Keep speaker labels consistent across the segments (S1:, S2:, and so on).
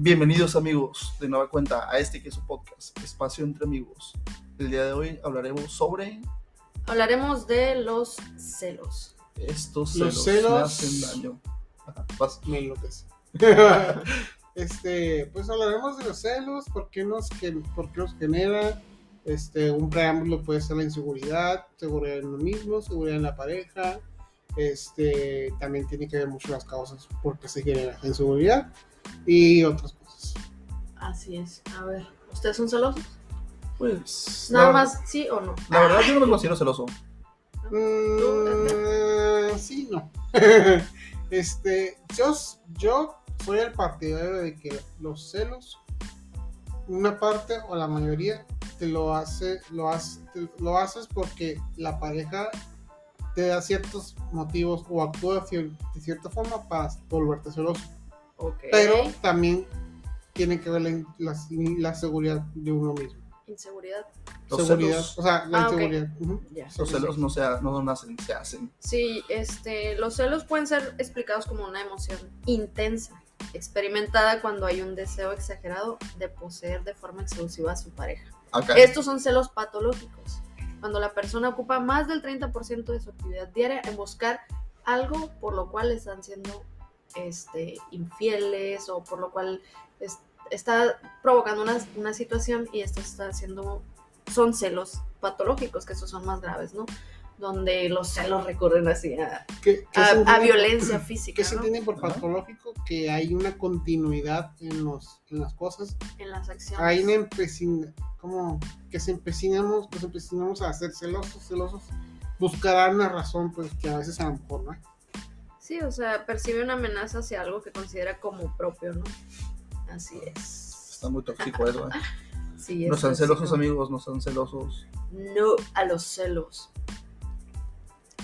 S1: Bienvenidos amigos de nueva cuenta a este que es su podcast, Espacio entre Amigos. El día de hoy hablaremos sobre
S2: Hablaremos de los celos.
S1: estos
S3: Los
S1: celos, me
S3: celos-
S1: hacen daño. Ajá, vas.
S3: Me enloquece. este, pues hablaremos de los celos, por qué nos, por qué nos genera. Este, un preámbulo puede ser la inseguridad, seguridad en uno mismo, seguridad en la pareja. Este, también tiene que ver mucho las causas por qué se genera la inseguridad y otras.
S2: Así es. A ver, ¿ustedes son celosos?
S1: Pues
S2: Nada
S1: la,
S2: más sí o no.
S1: La verdad yo no me considero celoso.
S3: Mm, sí, no. este, yo, yo soy el partidario de que los celos, una parte o la mayoría, te lo hace, lo hace, te- lo haces porque la pareja te da ciertos motivos o actúa de cier- de cierta forma para volverte celoso.
S2: Ok.
S3: Pero también tiene que ver la, la- la seguridad de uno mismo.
S2: Inseguridad.
S1: Los
S3: seguridad,
S1: celos,
S3: o sea, la
S2: Ah,
S3: inseguridad.
S1: los celos no, sea, no nacen, se hacen.
S2: Sí, este, los celos pueden ser explicados como una emoción intensa, experimentada cuando hay un deseo exagerado de poseer de forma exclusiva a su pareja. Estos son celos patológicos, cuando la persona ocupa más del 30% de su actividad diaria en buscar algo por lo cual están siendo este, infieles o por lo cual es- está provocando una, una situación y esto está haciendo, son celos patológicos, que estos son más graves, ¿no? Donde los celos recurren así a,
S3: ¿Qué- qué
S2: a-
S3: se
S2: a
S3: entiende-
S2: violencia física,
S3: ¿Qué se entiende por patológico? Que hay una continuidad en, los, en las cosas.
S2: En las acciones.
S3: Hay una empecina, como que se empecinamos, pues empecinamos a ser celosos, celosos. Buscarán una razón, pues que a veces a lo mejor no.
S2: Sí, o sea, percibe una amenaza hacia algo que considera como propio, ¿no? Así es.
S1: Está muy tóxico eso. ¿eh?
S2: Sí,
S1: No sean celosos amigos, no sean celosos.
S2: No a los celos.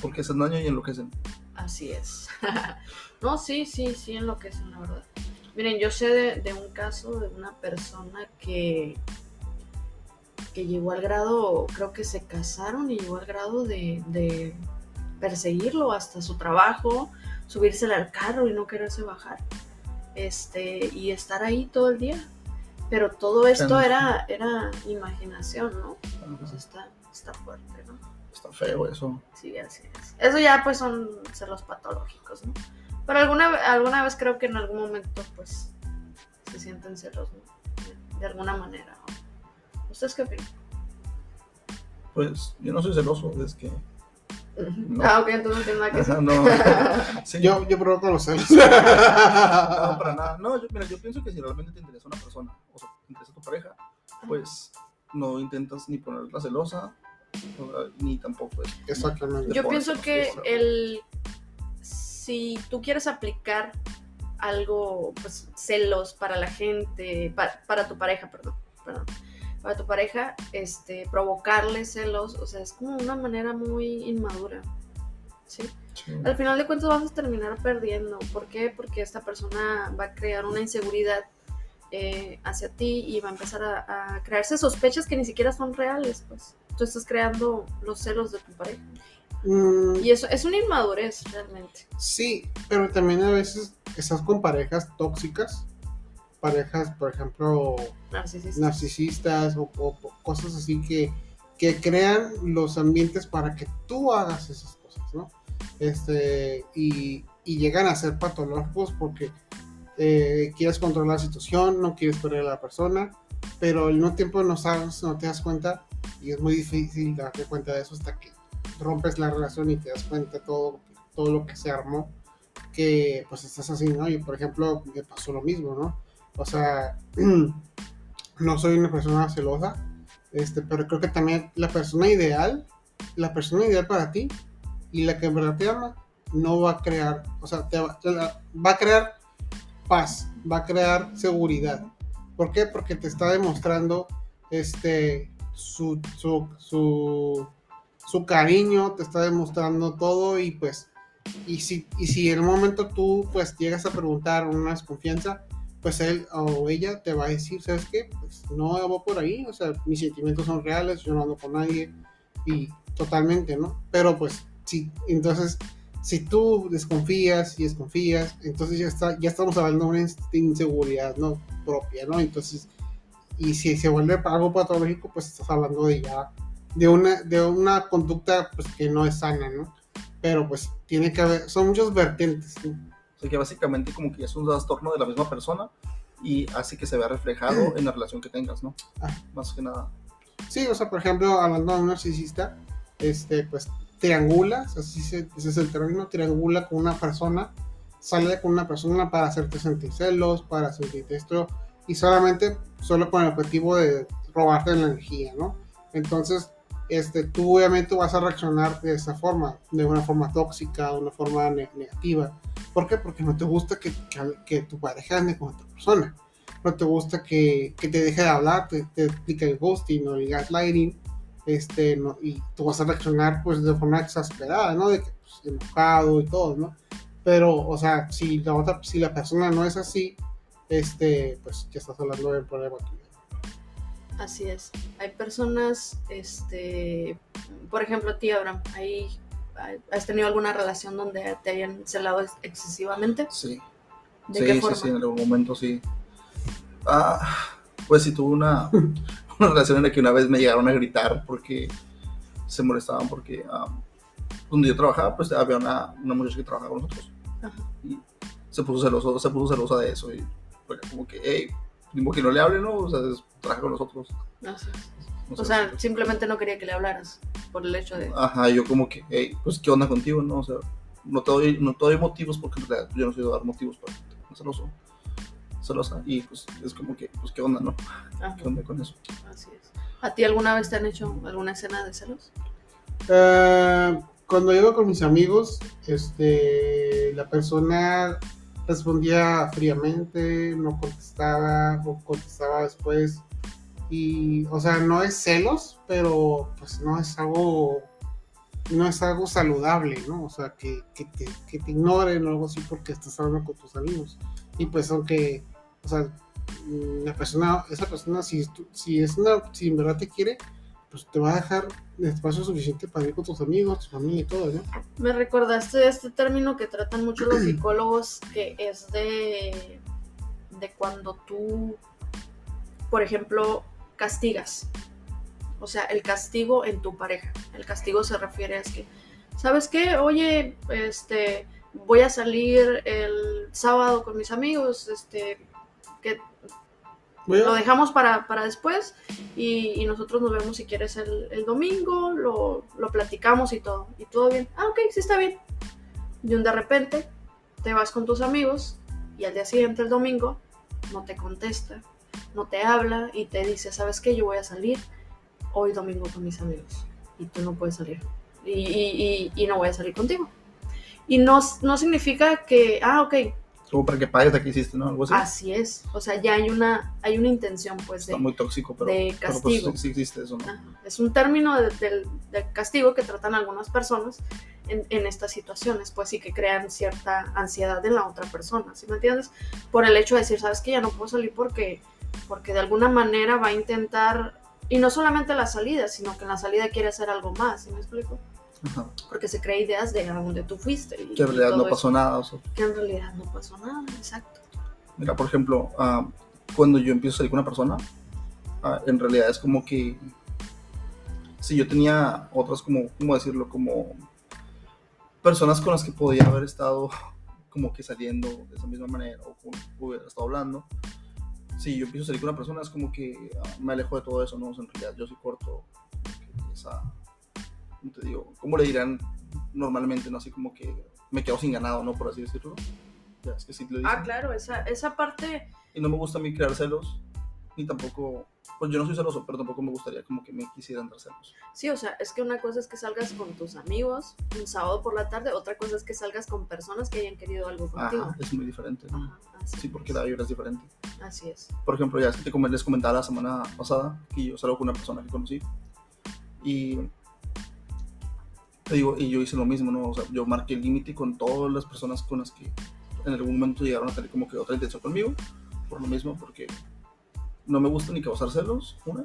S1: Porque hacen daño y enloquecen.
S2: Así es. no, sí, sí, sí, enloquecen, la verdad. Miren, yo sé de, de un caso de una persona que, que llegó al grado, creo que se casaron y llegó al grado de, de perseguirlo hasta su trabajo, subírsele al carro y no quererse bajar. Este, y estar ahí todo el día. Pero todo esto era, era imaginación, ¿no? Pues está, está fuerte, ¿no?
S1: Está feo eso.
S2: Sí, así es. Eso ya pues son celos patológicos, ¿no? Pero alguna, alguna vez creo que en algún momento pues se sienten celos, ¿no? De, de alguna manera. ¿no? ¿Ustedes qué opinan?
S1: Pues yo no soy celoso, es que. No.
S2: Ah, ok, entonces no tiene nada que decir.
S1: no. Sí,
S3: Yo, yo provoco los celos.
S1: No, para nada. No, yo, mira, yo pienso que si realmente te interesa una persona, o sea, te interesa tu pareja, pues no intentas ni ponerla celosa, ni tampoco es.
S3: Exactamente.
S2: Yo pienso que
S1: celosa.
S2: el si tú quieres aplicar algo, pues celos para la gente, pa- para, tu pareja, perdón, perdón, para tu pareja, este, provocarle celos, o sea, es como una manera muy inmadura, ¿sí?
S1: Sí.
S2: Al final de cuentas vas a terminar perdiendo. ¿Por qué? Porque esta persona va a crear una inseguridad eh, hacia ti y va a empezar a, a crearse sospechas que ni siquiera son reales, pues. Tú estás creando los celos de tu pareja.
S3: Mm,
S2: Y eso es una inmadurez realmente.
S3: Sí, pero también a veces estás con parejas tóxicas. Parejas, por ejemplo,
S2: Narcisista.
S3: narcisistas o, o cosas así que, que crean los ambientes para que tú hagas esas cosas, ¿no? Este, y, y llegan a ser patológicos porque eh, quieres controlar la situación, no quieres perder a la persona, pero al mismo tiempo no sabes, no te das cuenta y es muy difícil darte cuenta de eso hasta que rompes la relación y te das cuenta todo, todo lo que se armó que pues estás así, ¿no? Y por ejemplo, me pasó lo mismo, ¿no? O sea, no soy una persona celosa, este, pero creo que también la persona ideal, la persona ideal para ti y la que en verdad te ama, no va a crear, o sea, te va, a crear paz, va a crear seguridad. ¿Por qué? Porque te está demostrando este, su, su, su, su cariño, te está demostrando todo y pues, y si, y si en un momento tú pues llegas a preguntar una desconfianza, pues él o ella te va a decir, ¿sabes qué? Pues no va por ahí, o sea, mis sentimientos son reales, yo no ando con nadie y totalmente, ¿no? Pero pues sí, entonces, si tú desconfías y desconfías, entonces ya, está, ya estamos hablando de una inseguridad ¿no? propia, ¿no? Entonces, y si se vuelve algo patológico, pues estás hablando de ya, de una, de una conducta pues, que no es sana, ¿no? Pero pues tiene que haber, son muchos vertientes, ¿no?
S1: Que básicamente como que es un trastorno de la misma persona y hace que se vea reflejado en la relación que tengas, ¿no?
S3: Ah.
S1: Más que nada.
S3: Sí, o sea, por ejemplo, hablando de un narcisista, este, pues triangula, así se, ese es el término, triangula con una persona, sale con una persona para hacerte sentir celos, para sentirte esto, y solamente, solo con el objetivo de robarte la energía, ¿no? Entonces, este, tú obviamente vas a reaccionar de esa forma, de una forma tóxica, de una forma ne- negativa. ¿Por qué? Porque no te gusta que, tu pareja ande con otra persona. No te gusta que, te deje de hablar, te, te el ghosting o el gaslighting, este, no, y tú vas a reaccionar pues de forma exasperada, ¿no? De que pues, enojado y todo, ¿no? Pero, o sea, si la otra, si la persona no es así, este, pues ya estás hablando del problema tuyo.
S2: Así es. Hay personas, este, por ejemplo, a ti, Abraham, ahí ¿has tenido alguna relación donde te hayan celado ex- excesivamente?
S1: Sí.
S2: ¿De
S1: sí,
S2: qué
S1: sí,
S2: forma?
S1: sí, en algún momento sí. Ah, pues sí tuve una, una relación en la que una vez me llegaron a gritar porque se molestaban porque ah, donde yo trabajaba, pues había una, una muchacha que trabajaba con nosotros.
S2: Ajá.
S1: Y se puso celoso, se puso celosa de eso. Y fue como que, hey, que no le hable, ¿no? O sea, trabaja con nosotros.
S2: Así es. O
S1: sé.
S2: sea, simplemente no quería que le hablaras por el hecho de...
S1: Ajá, yo como que, hey, pues qué onda contigo, ¿no? O sea, no te doy, no te doy motivos porque en realidad yo no soy de dar motivos para que te pongas celoso. Celosa. Y pues es como que, pues qué onda, ¿no?
S2: Ajá,
S1: ¿Qué onda con eso?
S2: así es. ¿A ti alguna vez te han hecho alguna escena de celos?
S3: Eh, cuando iba con mis amigos, este, la persona respondía fríamente, no contestaba o contestaba después. Y, o sea, no es celos, pero pues no es algo, no es algo saludable, ¿no? O sea, que, que te, que ignoren o algo así porque estás hablando con tus amigos. Y pues aunque, o sea, la persona, esa persona, si, si es una, si en verdad te quiere, pues te va a dejar espacio suficiente para ir con tus amigos, tu familia y todo, ¿no?
S2: Me recordaste este término que tratan mucho los psicólogos, que es de, de cuando tú, por ejemplo, castigas. O sea, el castigo en tu pareja. El castigo se refiere a que, ¿sabes qué? Oye, este, voy a salir el sábado con mis amigos, este, que lo dejamos para, para después y, y nosotros nos vemos si quieres el, el domingo, lo, lo platicamos y todo. Y todo bien. Ah, ok, sí está bien. Y un de repente te vas con tus amigos y al día siguiente, el domingo, no te contesta, no te habla y te dice, ¿sabes qué? Yo voy a salir hoy domingo con mis amigos y tú no puedes salir. Y, y- y- y no voy a salir contigo. Y no, no significa que, ah, ok,
S1: Como para que pagues de que hiciste, ¿no? Algo así.
S2: así es. O sea, ya hay una, hay una intención, pues,
S1: Está
S2: de,
S1: muy tóxico, pero,
S2: de
S1: pero, pues,
S2: castigo.
S1: sí, existe eso, ¿no?
S2: Es un término de- del, del castigo que tratan algunas personas en, en estas situaciones, pues sí que crean cierta ansiedad en la otra persona, ¿sí me entiendes? Por el hecho de decir, sabes que ya no puedo salir porque, porque de alguna manera va a intentar, y no solamente la salida, sino que en la salida quiere hacer algo más, ¿sí me explico?
S1: Ajá.
S2: Porque se cree ideas de a dónde tú fuiste. Y,
S1: Que en realidad no pasó
S2: eso.
S1: nada. O sea,
S2: Que en realidad no pasó nada, exacto.
S1: mira, por ejemplo, ah, cuando yo empiezo a salir con una persona, ah, en realidad es como que si yo tenía otras como, ¿cómo decirlo? Como personas con las que podía haber estado como que saliendo de esa misma manera o con, hubiera estado hablando. Si yo empiezo a salir con una persona es como que ah, me alejo de todo eso, ¿no? O sea, en realidad yo soy corto esa, ¿cómo te digo? ¿Cómo le dirán normalmente, no? Así como que me quedo sin ganado, ¿no? Por así decirlo. Ya, es que sí lo.
S2: Ah, claro, esa, esa parte
S1: Y no me gusta a mí crear celos, ni tampoco, pues yo no soy celoso, pero tampoco me gustaría como que me quisieran dar celos.
S2: Sí, o sea, es que una cosa es que salgas con tus amigos un sábado por la tarde, otra cosa es que salgas con personas que hayan querido algo contigo.
S1: Ajá, es muy diferente. ¿no?
S2: Ajá,
S1: Sí, porque la vibra es diferente.
S2: Así es.
S1: Por ejemplo, ya es que te les comentaba la semana pasada que yo salgo con una persona que conocí y te digo, y yo hice lo mismo, ¿no? O sea, yo marqué el límite con todas las personas con las que en algún momento llegaron a tener como que otra intención conmigo, por lo mismo, porque no me gusta ni causar celos, una,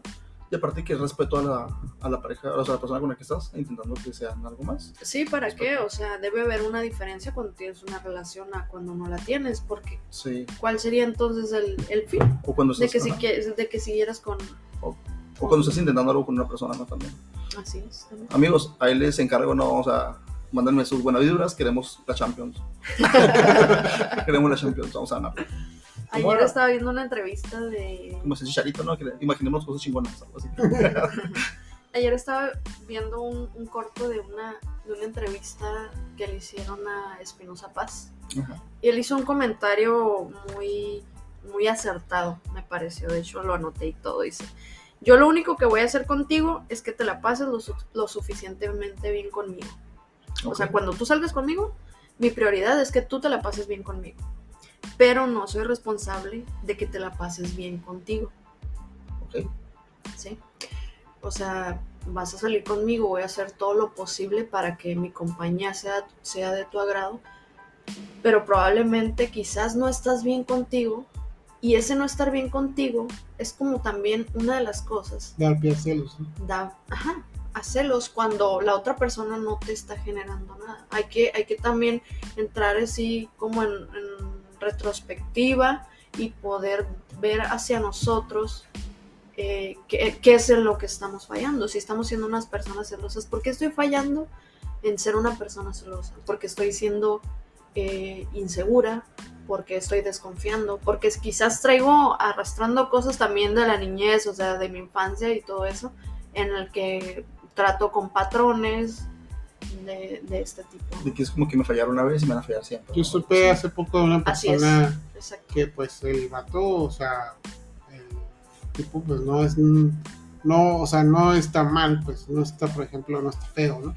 S1: Y aparte que respeto a la, a la pareja, o sea, a la persona con la que estás, intentando que sean algo más.
S2: Sí, ¿para qué? O sea, debe haber una diferencia cuando tienes una relación a cuando no la tienes, porque
S1: Sí.
S2: ¿cuál sería entonces el, el fin?
S1: O cuando
S2: De
S1: estás,
S2: que, si de que siguieras con...
S1: o cuando estás intentando algo con una persona, ¿no? También.
S2: Así es. también.
S1: Amigos, ahí les encargo, no, o sea, mándenme sus buenas vibras, queremos la Champions. queremos la Champions, vamos a ganar.
S2: Ayer estaba viendo una entrevista de...
S1: Como ese chicharito, ¿no? Que le- imaginemos cosas chingonas, algo así.
S2: Ayer estaba viendo un, un corto de una, de una entrevista que le hicieron a Espinosa Paz.
S1: Ajá.
S2: Y él hizo un comentario muy, muy acertado, me pareció. De hecho, lo anoté y todo. Dice: Yo lo único que voy a hacer contigo es que te la pases lo, su- lo suficientemente bien conmigo. O sea, cuando tú salgas conmigo, mi prioridad es que tú te la pases bien conmigo. Pero no soy responsable de que te la pases bien contigo.
S1: Ok.
S2: ¿sí? O sea, vas a salir conmigo, voy a hacer todo lo posible para que mi compañía sea, sea de tu agrado, pero probablemente quizás no estás bien contigo y ese no estar bien contigo es como también una de las cosas,
S3: Dar pie a celos.
S2: da, ajá, a celos cuando la otra persona no te está generando nada. Hay que, hay que también entrar así como en, en retrospectiva y poder ver hacia nosotros eh, qué, es en lo que estamos fallando. Si estamos siendo unas personas celosas, ¿por qué estoy fallando en ser una persona celosa? Porque estoy siendo eh, insegura, porque estoy desconfiando, porque quizás traigo arrastrando cosas también de la niñez, o sea, de mi infancia y todo eso, en el que trato con patrones de, de este tipo.
S1: De que es como que me fallaron una vez y me van a fallar siempre.
S3: Yo supe
S1: Sí.
S3: hace poco de una
S2: Así es.
S3: persona que pues el vato, o sea, el tipo pues no es, no, o sea, no está mal, pues no está, por ejemplo, no está feo, ¿no?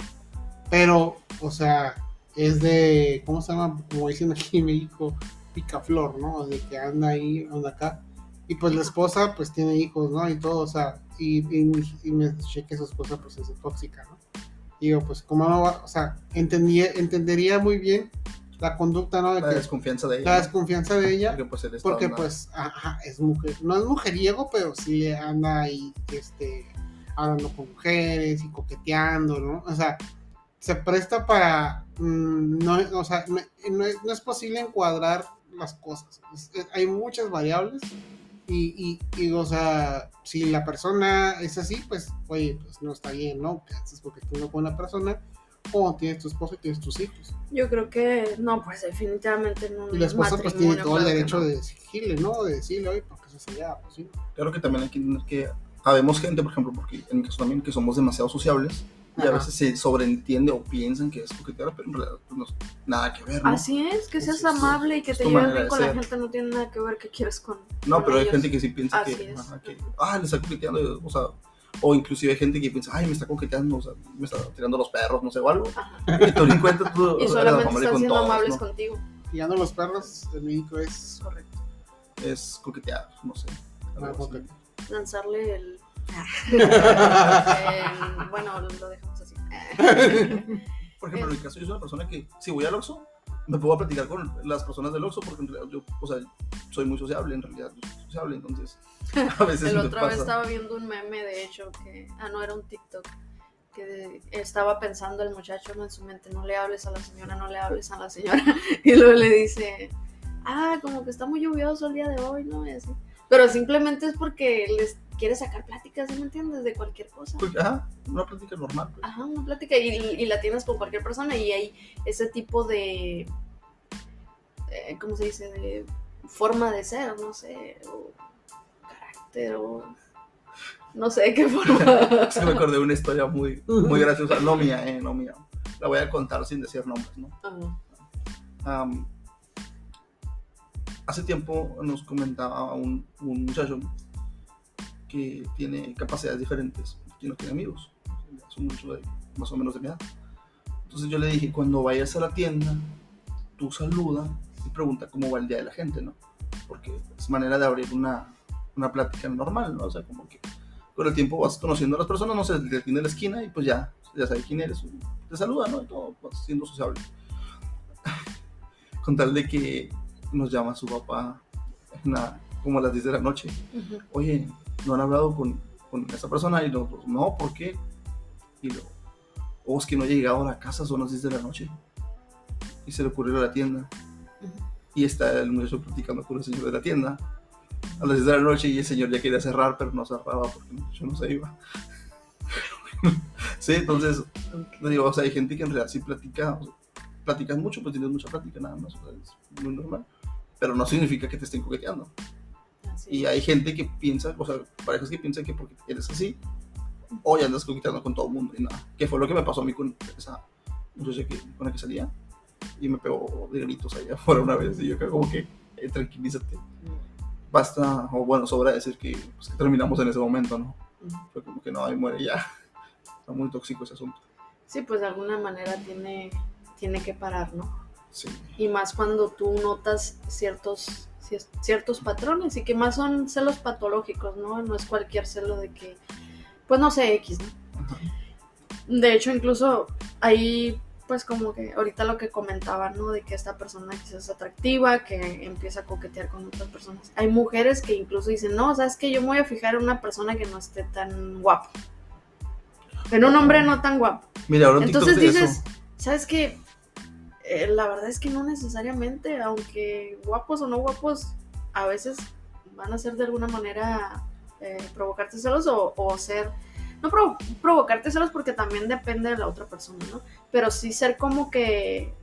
S3: Pero, o sea, es de, ¿cómo se llama? Como dicen aquí en México, picaflor, ¿no? De que anda ahí, anda acá. Y pues la esposa pues tiene hijos, ¿no? Y todo, o sea, y, y, y me escuché que su esposa pues es tóxica, ¿no? Digo, pues, ¿cómo no va? O sea, entendía, entendería muy bien la conducta, ¿no? De
S1: La
S3: que-
S1: desconfianza de ella.
S3: la desconfianza de ella,
S1: Porque pues
S3: porque pues, ajá, es mujer, no es mujeriego, pero sí anda ahí, este, hablando con mujeres y coqueteando, ¿no? O sea, se presta para, mm, no, o sea, no, no es, no es posible encuadrar las cosas. Es- es- hay muchas variables y, y, y, o sea, si la persona es así, pues, oye, pues no está bien, ¿no? Que haces coqueteando con una persona o tienes tu esposa y tienes tus hijos.
S2: Yo creo que no, pues definitivamente no.
S3: Y la esposa pues tiene todo el derecho
S2: de
S3: de decirle, ¿no? De decirle, oye, porque eso sería pues sí.
S1: Claro que también hay que entender que habemos gente, por ejemplo, porque en mi caso también, que somos demasiado sociables y a veces se sobreentiende o piensan que es coquetear, pero en realidad pues, no es nada que ver, ¿no?
S2: Así es, que seas amable y que te lleves bien con la gente no tiene nada que ver qué quieres con.
S1: No,
S2: con
S1: pero hay gente que sí piensa
S2: Así
S1: que,
S2: es.
S1: ajá, que, ah, le está coqueteando, o sea, o inclusive hay gente que piensa, ay, me está coqueteando, o sea, me está tirando los perros, no sé, o algo.
S2: Ajá.
S1: Y tú ni cuenta, tú
S2: Y solamente
S1: amable
S2: siendo
S1: todos,
S2: amables
S1: ¿no?
S2: contigo.
S3: Guiando los perros de México es
S2: Correcto.
S1: Es coquetear, no sé.
S3: Ah.
S2: Lanzarle el. el- bueno, lo dejamos así.
S1: Por ejemplo, en mi caso, yo soy una persona que, si voy al Oxxo, me puedo platicar con las personas del Oxxo, porque en realidad yo, o sea, soy muy sociable, en realidad, yo soy sociable, entonces, a veces
S2: El
S1: me
S2: otra vez estaba viendo un meme, de hecho, que. Ah, no, era un TikTok. Que estaba pensando el muchacho en su mente: no le hables a la señora, no le hables a la señora. Y luego le dice: Ah, como que está muy lluvioso el día de hoy, ¿no? Y así. Pero simplemente es porque les quiere sacar pláticas, ¿sí me entiendes? De cualquier cosa.
S1: Pues, Ajá, una plática normal, pues.
S2: Ajá, una plática y, y la tienes con cualquier persona y hay ese tipo de, eh, ¿cómo se dice? De forma de ser, no sé, o carácter o no sé de qué forma.
S1: Es que me acordé de una historia muy, muy graciosa, no mía, eh, no mía. La voy a contar sin decir nombres, ¿no?
S2: Ajá.
S1: Am, hace tiempo nos comentaba un, un muchacho que tiene capacidades diferentes y no tiene amigos. Muchacho de- más o menos de mi edad. Entonces yo le dije, cuando vayas a la tienda, tú saluda y pregunta cómo va el día de la gente, ¿no? Porque es manera de abrir una, una plática normal, ¿no? O sea, como que con el tiempo vas conociendo a las personas, no sé, te tiene en la esquina y pues ya, ya sabes quién eres, te saluda, ¿no? Y todo, siendo sociable con tal de que nos llama su papá en la- como a las 10 de la noche. Oye, no han hablado con, con esta persona y nosotros, no, ¿por qué? Y luego, o es que no he llegado a la casa, son las 10 de la noche. Y se le ocurrió a la tienda. Y está el muchacho platicando con el señor de la tienda a las 10 de la noche y el señor ya quería cerrar, pero no cerraba porque el muchacho no se iba. sí, entonces, le digo, o sea, hay gente que en realidad sí platica, o sea, platicas mucho, pues tienes mucha plática nada más, o sea, es muy normal. Pero no significa que te estén coqueteando.
S2: Así
S1: Y
S2: es.
S1: hay gente que piensa, o sea, parejas que piensan que porque eres así, ya andas coqueteando con todo el mundo y nada. Que fue lo que me pasó a mí con esa muchacha que, con la que salía. Y me pegó de gritos allá afuera una vez. Y yo creo como que, eh, tranquilízate. Basta, o bueno, sobra decir que, pues, que terminamos en ese momento, ¿no? Fue como que no, ahí muere ya. Está muy tóxico ese asunto.
S2: Sí, pues de alguna manera tiene, tiene que parar, ¿no?
S1: Sí.
S2: Y más cuando tú notas ciertos, cier- ciertos patrones y que más son celos patológicos, ¿no? No es cualquier celo de que, pues no sé, X, ¿no?
S1: Ajá.
S2: De hecho, incluso ahí, pues como que ahorita lo que comentaba, ¿no? De que esta persona quizás es atractiva, que empieza a coquetear con otras personas. Hay mujeres que incluso dicen, no, sabes que yo me voy a fijar en una persona que no esté tan guapo. En un hombre no tan guapo.
S1: Mira, ahora
S2: Entonces dices,
S1: eso.
S2: ¿sabes qué? Eh, la verdad es que no necesariamente, aunque guapos o no guapos, a veces van a ser de alguna manera eh, provocarte celos o, ser, no provo- provocarte celos porque también depende de la otra persona, ¿no? Pero sí ser como que,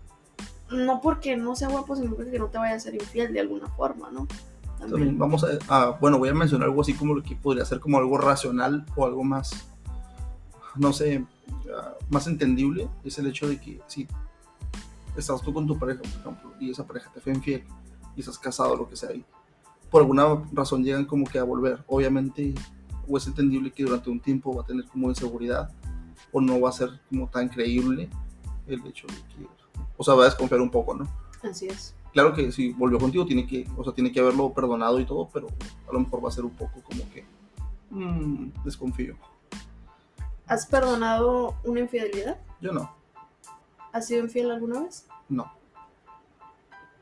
S2: no porque no sea guapo, sino porque no te vaya a ser infiel de alguna forma, ¿no?
S1: También vamos a, a- bueno, voy a mencionar algo así como lo que podría ser como algo racional o algo más, no sé, ah, más entendible, es el hecho de que si estás tú con tu pareja, por ejemplo, y esa pareja te fue infiel y estás casado, lo que sea, y por alguna razón llegan como que a volver, obviamente, o es entendible que durante un tiempo va a tener como inseguridad, o no va a ser como tan creíble el hecho de que, o sea, va a desconfiar un poco, ¿no?
S2: Así es.
S1: claro que si volvió contigo tiene que, o sea, tiene que haberlo perdonado y todo, pero a lo mejor va a ser un poco como que mm, desconfío.
S2: ¿Has perdonado una infidelidad?
S1: Yo no,
S2: ¿Has sido infiel alguna vez?
S1: no.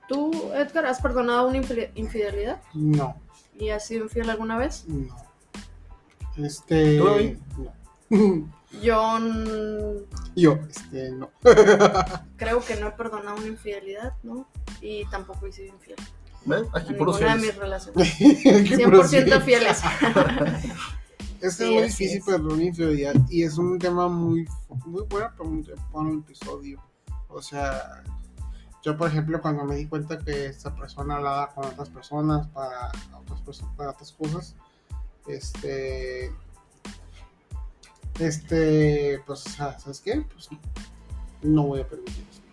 S2: ¿Tú, Edgar, has perdonado una infi- infidelidad?
S3: No,
S2: ¿Y has sido infiel alguna vez?
S3: no. Este. No.
S2: Yo
S3: Yo, este, no.
S2: creo que no he perdonado una infidelidad, ¿no? Y tampoco he sido infiel
S1: ¿Ves?
S2: a
S1: Aquí puros
S2: ninguna de mis relaciones.
S3: Qué
S2: 100% fieles.
S3: Es
S2: Sí,
S3: es muy difícil
S2: es.
S3: perdonar una infidelidad y es un tema muy, muy bueno para un, para un episodio. O sea, yo por ejemplo cuando me di cuenta que esta persona hablaba con otras personas para otras, para otras cosas, este, este, pues, ¿sabes qué? Pues no voy a permitir esto.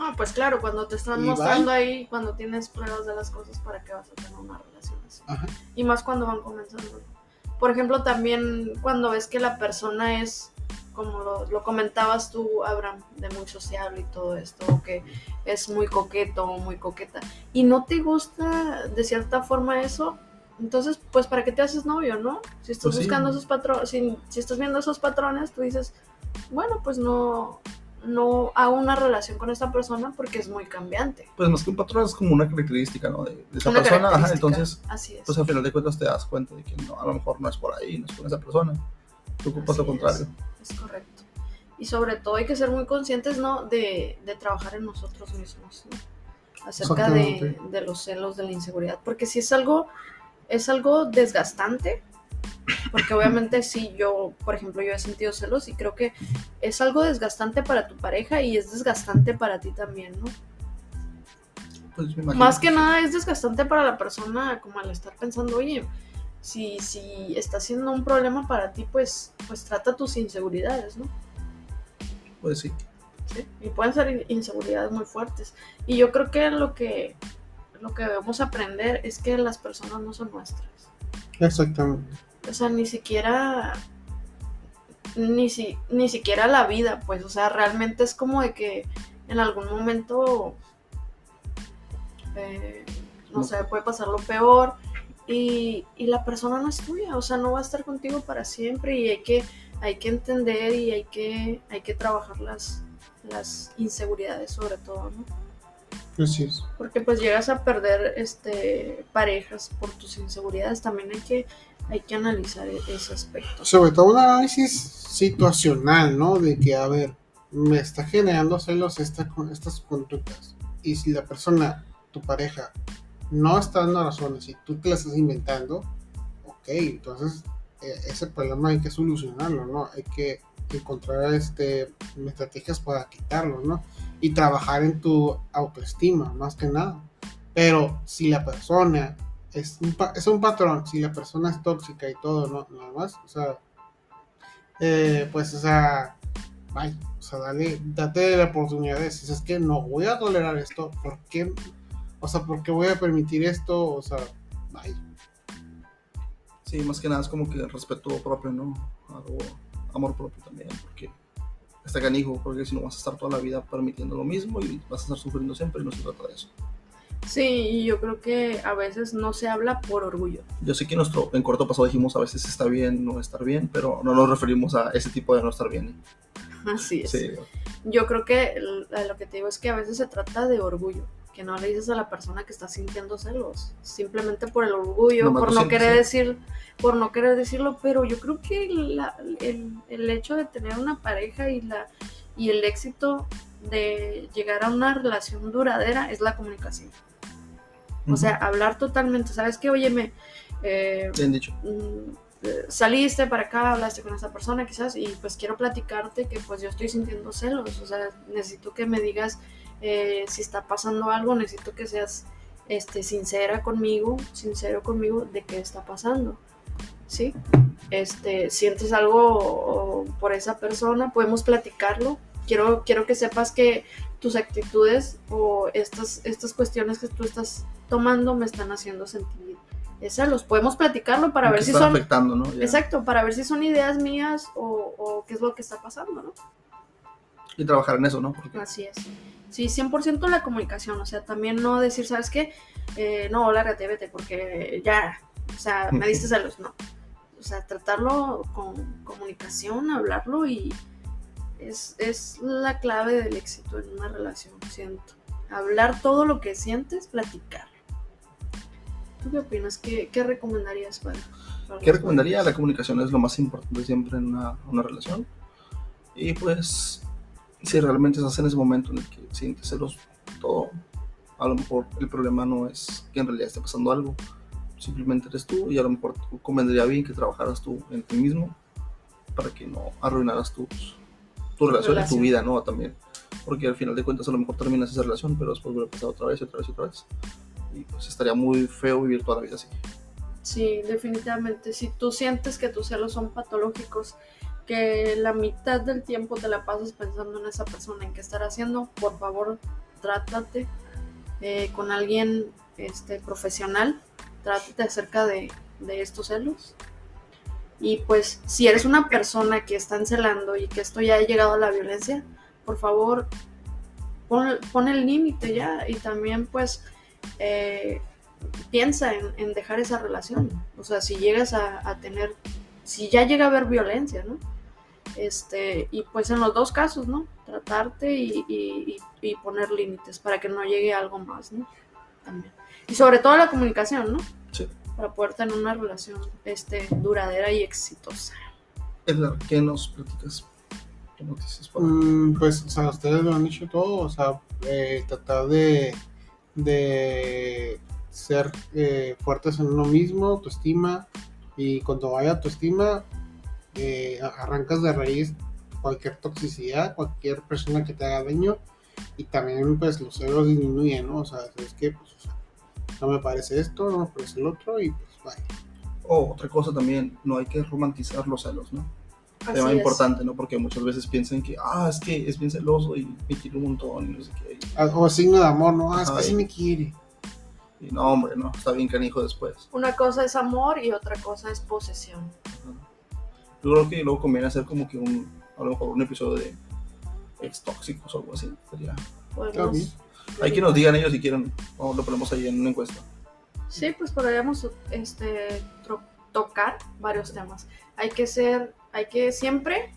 S2: Ah, pues claro, cuando te están
S3: Y
S2: mostrando ahí, cuando tienes pruebas de las cosas, ¿para qué vas a tener una relación así?
S3: Ajá.
S2: Y más cuando van comenzando. Por ejemplo, también cuando ves que la persona es, como lo, lo comentabas tú, Abraham, de muy sociable y todo esto, que es muy coqueto o muy coqueta, y no te gusta de cierta forma eso, entonces, pues, ¿para qué te haces novio, no? Si estás
S1: Pues sí.
S2: buscando esos patrones, si, si estás viendo esos patrones, tú dices, bueno, pues no, no hago una relación con esta persona porque es muy cambiante.
S1: Pues más que un patrón es como una característica, ¿no? De, de esa
S2: Una
S1: persona, ajá, entonces,
S2: Así es.
S1: pues al final de cuentas te das cuenta de que no, a lo mejor no es por ahí, no es con esa persona. Tú ocupas lo contrario.
S2: Es, es correcto. Y sobre todo hay que ser muy conscientes, ¿no? De, de trabajar en nosotros mismos, ¿no? Acerca de, de los celos, de la inseguridad. Porque si es algo, es algo desgastante, porque obviamente sí, yo, por ejemplo, yo he sentido celos y creo que es algo desgastante para tu pareja y es desgastante para ti también, ¿no?
S1: Pues me imagino
S2: Más que nada es desgastante para la persona, como al estar pensando, oye, si, si está siendo un problema para ti, pues, pues trata tus inseguridades, ¿no?
S1: Pues sí.
S2: ¿sí? Y pueden ser in- inseguridades muy fuertes. Y yo creo que lo que lo que debemos aprender es que las personas no son nuestras.
S3: Exactamente.
S2: O sea, ni siquiera ni si, ni siquiera la vida, pues, o sea, realmente es como de que en algún momento eh, no sé, puede pasar lo peor y, y la persona no es tuya, o sea, no va a estar contigo para siempre y hay que, hay que entender y hay que, hay que trabajar las, las inseguridades sobre todo, ¿no?
S3: Así es.
S2: Porque pues llegas a perder este parejas por tus inseguridades. También hay que, hay que analizar e- ese aspecto.
S3: Sobre todo un análisis situacional, ¿no? De que, a ver, me está generando celos esta, con- estas conductas. Y si la persona, tu pareja, no está dando razones y tú te las estás inventando, ok, entonces eh, ese problema hay que solucionarlo, ¿no? Hay que encontrar este, estrategias para quitarlo, ¿no? Y trabajar en tu autoestima, más que nada. Pero si la persona es un, es un patrón, si la persona es tóxica y todo, ¿no? Nada más, o sea, eh, pues, o sea, bye, o sea, dale, date la oportunidad de decir, es que no voy a tolerar esto, ¿por qué? O sea, ¿por qué voy a permitir esto? O sea, bye.
S1: Sí, más que nada es como que respeto propio, ¿no? Amor propio también, porque está canijo, porque si no vas a estar toda la vida permitiendo lo mismo y vas a estar sufriendo siempre y no se trata de eso.
S2: Sí, y yo creo que a veces no se habla por orgullo.
S1: Yo sé que nuestro en corto pasado dijimos a veces está bien no estar bien, pero no nos referimos a ese tipo de no estar bien.
S2: Así es.
S1: Sí,
S2: Yo creo que lo que te digo es que a veces se trata de orgullo, que no le dices a la persona que está sintiendo celos, simplemente por el orgullo,
S1: Nomás
S2: por no
S1: sientes,
S2: querer
S1: sí.
S2: decir, por no querer decirlo, pero yo creo que la- el, el hecho de tener una pareja y la y el éxito de llegar a una relación duradera es la comunicación. O sea, hablar totalmente, ¿sabes qué? Óyeme, eh,
S1: bien dicho.
S2: mm, eh, saliste para acá, hablaste con esa persona quizás y pues quiero platicarte que pues yo estoy sintiendo celos, o sea, necesito que me digas eh, si está pasando algo, necesito que seas este, sincera conmigo, sincero conmigo de qué está pasando, ¿sí? Este, sientes algo por esa persona, podemos platicarlo. Quiero, quiero que sepas que tus actitudes o estas, estas cuestiones que tú estás tomando me están haciendo sentir eh, celos. Podemos platicarlo para ver
S1: que
S2: si son
S1: afectando, ¿no?
S2: Exacto, para ver si son ideas mías o, o qué es lo que está pasando, ¿no?
S1: Y trabajar en eso, ¿no? Porque
S2: Así es. Sí, 100% la comunicación, o sea, también no decir, ¿sabes qué? Eh, no, lárgate, vete, porque ya, o sea, me diste celos, no. O sea, tratarlo con comunicación, hablarlo y es, es la clave del éxito en una relación, siento. Hablar todo lo que sientes, platicar. ¿Tú qué opinas? ¿Qué, qué recomendarías para, para
S1: ¿Qué recomendaría? La
S2: jóvenes?
S1: comunicación es lo más importante siempre en una, una relación. Y pues, si realmente estás en ese momento en el que sientes celos, todo, a lo mejor el problema no es que en realidad esté pasando algo, simplemente eres tú y a lo mejor tú convendría bien que trabajaras tú en ti mismo para que no arruinaras tus, tu relación y tu
S2: Relación.
S1: vida, ¿no? También. Porque al final de cuentas a lo mejor terminas esa relación, pero después vuelve a pasar otra vez y otra vez y otra vez. Y pues estaría muy feo vivir toda la vida así.
S2: Sí, definitivamente. Si tú sientes que tus celos son patológicos, que la mitad del tiempo te la pasas pensando en esa persona, en qué estar haciendo, por favor, trátate eh, con alguien este, profesional, trátate acerca de, de estos celos. Y pues, si eres una persona que está encelando y que esto ya ha llegado a la violencia, por favor, pon, el límite ya y también pues eh, piensa en, en dejar esa relación. O sea, si llegas a tener, si ya llega a haber violencia, ¿no? Este, y pues en los dos casos, ¿no? Tratarte y, y- y- y poner límites para que no llegue algo más, ¿no? También. Y sobre todo la comunicación, ¿no?
S1: Sí.
S2: Para poder tener una relación este, duradera y exitosa.
S1: Edgar, ¿qué nos platicas? ¿Qué noticias para-
S3: Mm, pues, o sea, ustedes lo han dicho todo, o sea, eh, tratar de, de ser eh, fuertes en uno mismo, autoestima, y cuando vaya autoestima, eh, arrancas de raíz cualquier toxicidad, cualquier persona que te haga daño, y también pues los celos disminuyen, ¿no? O sea, es que pues, o sea, no me parece esto, no me parece el otro, y pues vaya.
S1: Oh, otra cosa también, no hay que romantizar los celos, ¿no?
S2: Así
S1: Tema
S2: es.
S1: importante, ¿no? Porque muchas veces piensan que, ah, es que es bien celoso y me quiere un montón y no sé qué.
S3: Ah, O signo de amor, ¿no? Ah, es que sí me quiere.
S1: y no, hombre, no, está bien canijo después.
S2: Una cosa es amor y otra cosa es posesión.
S1: Ajá. Yo creo que luego conviene hacer como que un, a lo mejor un episodio de ex tóxicos o algo así. Sería.
S3: Bien.
S1: Hay que nos digan ellos si quieren, o lo ponemos ahí en una encuesta.
S2: Sí, pues podríamos este, tocar varios temas. Hay que ser, hay que siempre,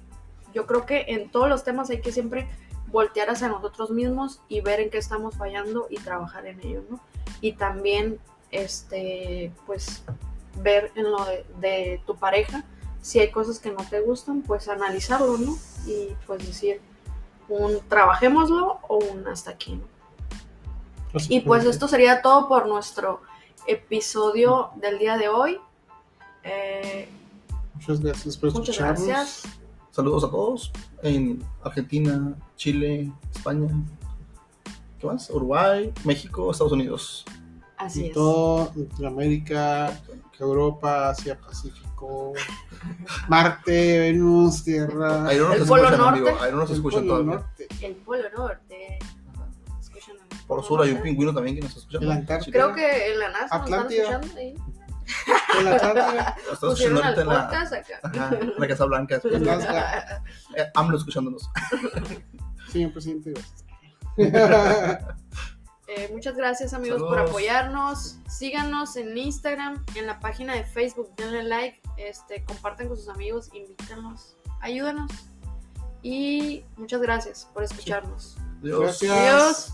S2: yo creo que en todos los temas hay que siempre voltear hacia nosotros mismos y ver en qué estamos fallando y trabajar en ello, ¿no? Y también, este, pues, ver en lo de, de tu pareja, si hay cosas que no te gustan, pues analizarlo, ¿no? Y pues decir, un trabajémoslo o un hasta aquí, ¿no? Y pues esto sería todo por nuestro episodio del día de hoy. Eh,
S3: Muchas gracias por
S2: muchas
S3: escucharnos.
S2: gracias.
S1: Saludos a todos en Argentina, Chile, España. ¿Qué más? Uruguay, México, Estados Unidos.
S2: Así
S3: Y
S2: es.
S3: todo Latinoamérica, Europa, Asia, Pacífico, Marte, Venus, Tierra.
S1: Ahí no nos
S2: El Polo
S1: escuchan,
S2: Norte.
S1: escuchan
S3: Polo
S1: todavía.
S3: Norte,
S2: El Polo Norte. Escuchan el
S1: Por
S2: Polo
S1: sur hay un pingüino también que nos escucha.
S2: Creo que en la NASA nos están escuchando ahí.
S1: Estás escuchando ahorita en la,
S2: podcast acá.
S1: ajá, en la Casa Blanca. después eh, AMLO escuchándonos.
S3: Señor presidente, gracias.
S2: Eh, muchas gracias amigos por apoyarnos. Síganos en Instagram, en la página de Facebook, denle like, este, compartan con sus amigos, invítanos, ayúdanos. Y muchas gracias por escucharnos. Adiós.